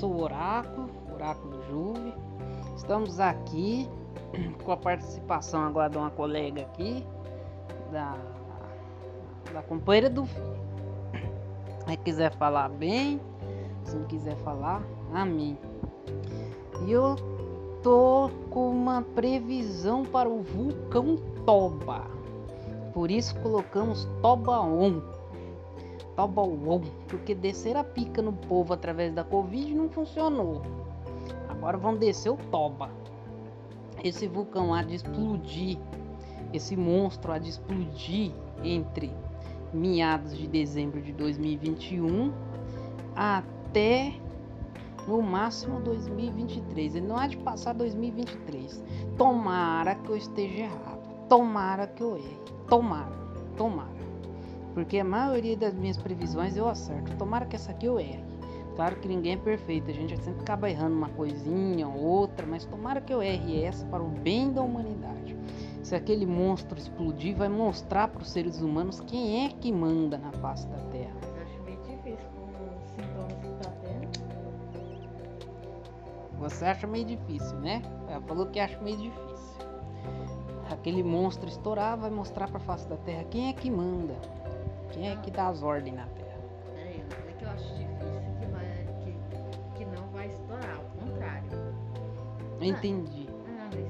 sou o Oráculo, Oráculo Juve. Estamos aqui com a participação agora de uma colega aqui, da, da companheira do filho. Se quiser falar bem, se não quiser falar, amém. E eu tô com uma previsão para o vulcão Toba. Por isso colocamos Toba On. Toba On, porque descer a pica no povo através da Covid não funcionou. Agora vão descer o Toba. Esse vulcão há de explodir, esse monstro há de explodir entre meados de dezembro de 2021 até no máximo 2023. Ele não há de passar 2023. Tomara que eu esteja errado. Tomara que eu erre. Tomara. Tomara. Porque a maioria das minhas previsões eu acerto. Tomara que essa aqui eu erre. Claro que ninguém é perfeito, a gente sempre acaba errando uma coisinha ou outra, mas tomara que eu erre essa para o bem da humanidade. Se aquele monstro explodir, vai mostrar para os seres humanos quem é que manda na face da Terra. Eu acho meio difícil com os sintomas que tá tendo. Você acha meio difícil, né? Ela falou que acha meio difícil. Aquele monstro estourar vai mostrar para a face da Terra quem é que manda, quem é que dá as ordens na Terra. É, falei que eu acho difícil que, vai, que, que não vai estourar, ao contrário. Entendi. Ah, mas.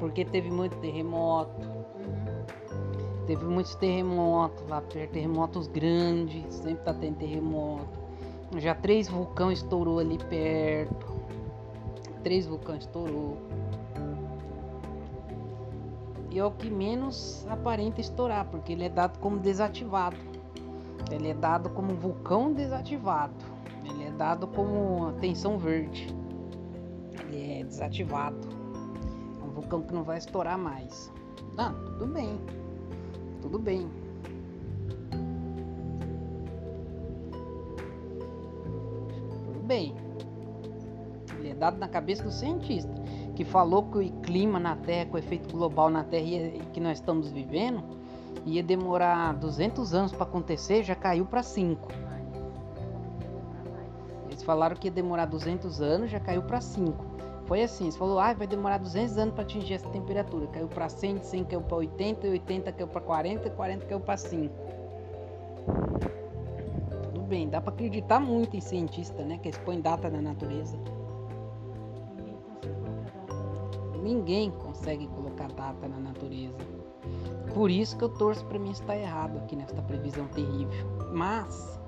Porque teve muito terremoto, Uhum. Teve muitos terremotos lá perto, terremotos grandes, sempre tá tendo terremoto. Já três vulcões estourou ali perto. Três vulcões estourou. E é o que menos aparenta estourar, porque ele é dado como desativado. Ele é dado como vulcão desativado. Ele é dado como tensão verde. Ele é desativado. É um vulcão que não vai estourar mais. Ah, tudo bem. Tudo bem. Tudo bem. Ele é dado na cabeça do cientista, que falou que o clima na Terra, com o efeito global na Terra ia- que nós estamos vivendo, ia demorar 200 anos para acontecer, já caiu para 5. Mas. demorar mais. Eles falaram que ia demorar 200 anos, já caiu para 5. Foi assim, eles falou, ah, vai demorar 200 anos para atingir essa temperatura. Caiu para 100, 100 caiu para 80, 80 caiu para 40, 40 caiu para 5. Tudo bem, dá para acreditar muito em cientista, né? Que eles põem data na natureza. Ninguém consegue colocar data. Na natureza. Por isso que eu torço para mim estar errado aqui nesta previsão terrível. Mas,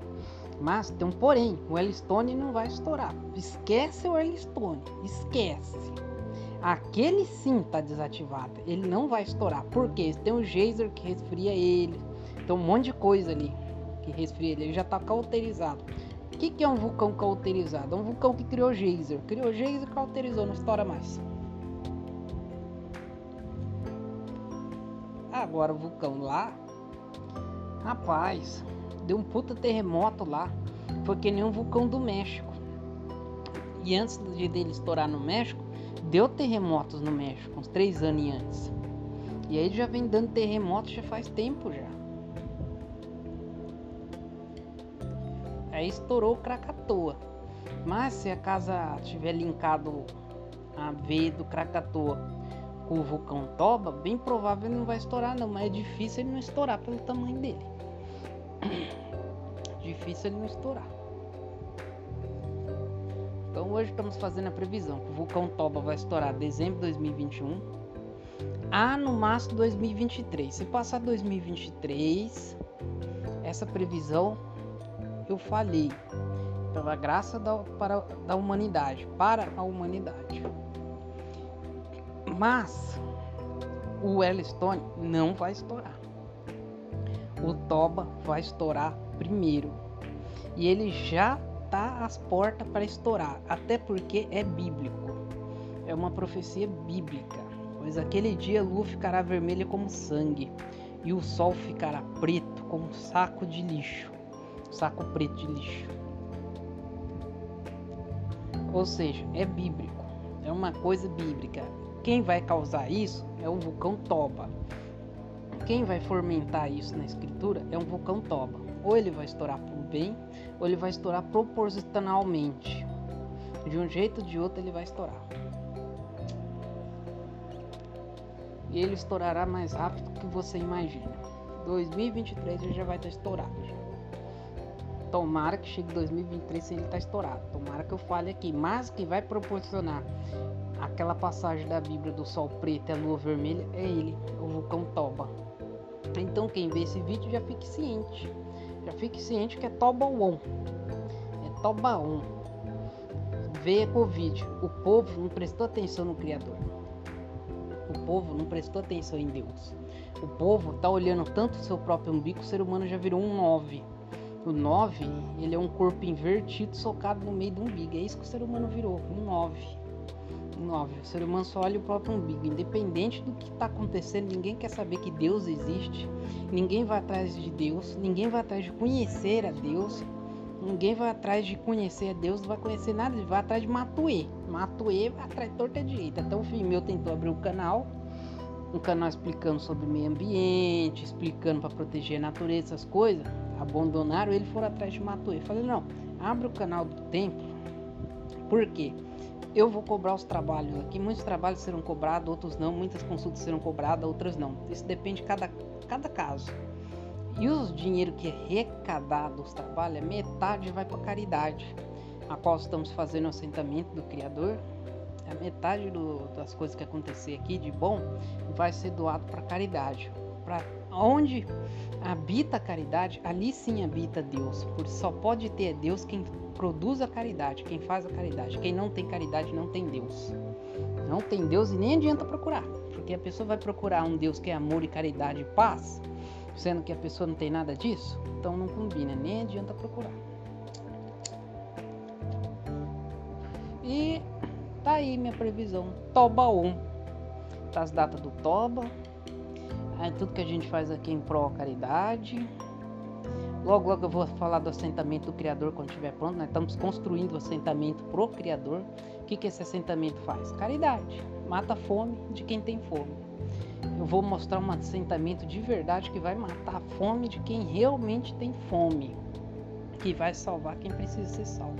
mas tem um porém, o Yellowstone não vai estourar. Esquece o Yellowstone, esquece. Aquele sim tá desativado, ele não vai estourar. Por quê? Tem um geyser que resfria ele, tem um monte de coisa ali que resfria ele, ele já tá cauterizado. O que, que é um vulcão cauterizado? É um vulcão que criou geyser. Criou geyser cauterizou, não estoura mais. Agora o vulcão lá, rapaz, deu um puta terremoto lá. Foi que nem um vulcão do México. E antes de dele estourar no México, deu terremotos no México, uns três anos antes. E aí já vem dando terremoto já faz tempo já. Aí estourou o Krakatoa. Mas se a casa tiver linkado a V do Krakatoa o vulcão Toba, bem provável ele não vai estourar não, mas é difícil ele não estourar pelo tamanho dele. Difícil ele não estourar. Então hoje estamos fazendo a previsão que o vulcão Toba vai estourar em dezembro de 2021 a no máximo 2023. Se passar 2023, essa previsão eu falei pela graça da, para, da humanidade, para a humanidade. Mas o Yellowstone não vai estourar. O Toba vai estourar primeiro. E ele já tá às portas para estourar, até porque é bíblico. É uma profecia bíblica. Pois aquele dia a lua ficará vermelha como sangue e o sol ficará preto como um saco de lixo. Saco preto de lixo. Ou seja, é bíblico. É uma coisa bíblica. Quem vai causar isso é o vulcão Toba. Quem vai fomentar isso na escritura é um vulcão Toba. Ou ele vai estourar pro bem, ou ele vai estourar proporcionalmente. De um jeito ou de outro ele vai estourar. E ele estourará mais rápido que você imagina. 2023 ele já vai estar estourado. Tomara que chegue 2023 se ele está estourado. Tomara que eu fale aqui. Mas que vai proporcionar aquela passagem da Bíblia do sol preto e a lua vermelha é ele, o vulcão Toba. Então quem vê esse vídeo já fique ciente. Já fique ciente que é Tobaon. É Tobaon. Veja com o vídeo. O povo não prestou atenção no Criador. O povo não prestou atenção em Deus. O povo tá olhando tanto o seu próprio umbigo, o ser humano já virou um 9. O 9, ele é um corpo invertido, socado no meio do umbigo. É isso que o ser humano virou, um 9. Um 9. O ser humano só olha o próprio umbigo. Independente do que está acontecendo, ninguém quer saber que Deus existe. Ninguém vai atrás de Deus. Ninguém vai atrás de conhecer a Deus. Ninguém vai atrás de conhecer a Deus, não vai conhecer nada, ele vai atrás de Matuê. Matuê vai atrás de torta direita. Então o filho meu tentou abrir um canal, um canal explicando sobre meio ambiente, explicando para proteger a natureza, essas coisas abandonaram ele foram atrás de Matuê. Falei, não, abre o canal do templo, porque eu vou cobrar os trabalhos aqui. Muitos trabalhos serão cobrados, outros não. Muitas consultas serão cobradas, outras não. Isso depende de cada, cada caso. E o dinheiro que é arrecadado dos trabalhos, metade vai para caridade, a qual estamos fazendo o assentamento do Criador. A metade do, das coisas que acontecer aqui de bom vai ser doado para caridade, para onde habita a caridade, ali sim habita Deus. Porque só pode ter Deus quem produz a caridade, quem faz a caridade. Quem não tem caridade não tem Deus. Não tem Deus e nem adianta procurar. Porque a pessoa vai procurar um Deus que é amor e caridade e paz, sendo que a pessoa não tem nada disso, então não combina, nem adianta procurar. E tá aí minha previsão. Toba 1. Tá as datas do Toba, é tudo que a gente faz aqui em pró caridade. Logo, logo eu vou falar do assentamento do Criador quando estiver pronto. Nós estamos construindo o assentamento pro Criador. O que, que esse assentamento faz? Caridade. Mata a fome de quem tem fome. Eu vou mostrar um assentamento de verdade que vai matar a fome de quem realmente tem fome. Que vai salvar quem precisa ser salvo.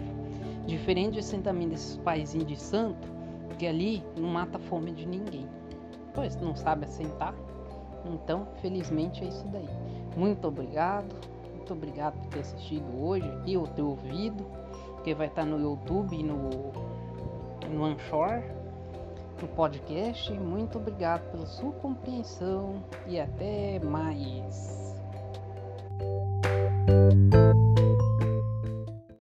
Diferente do assentamento desses paizinhos de santo, que ali não mata a fome de ninguém. Pois não sabe assentar, então, felizmente é isso daí. Muito obrigado. Muito obrigado por ter assistido hoje aqui, ou ter ouvido. Que vai estar no YouTube e no, no Anchor, no podcast. Muito obrigado pela sua compreensão e até mais.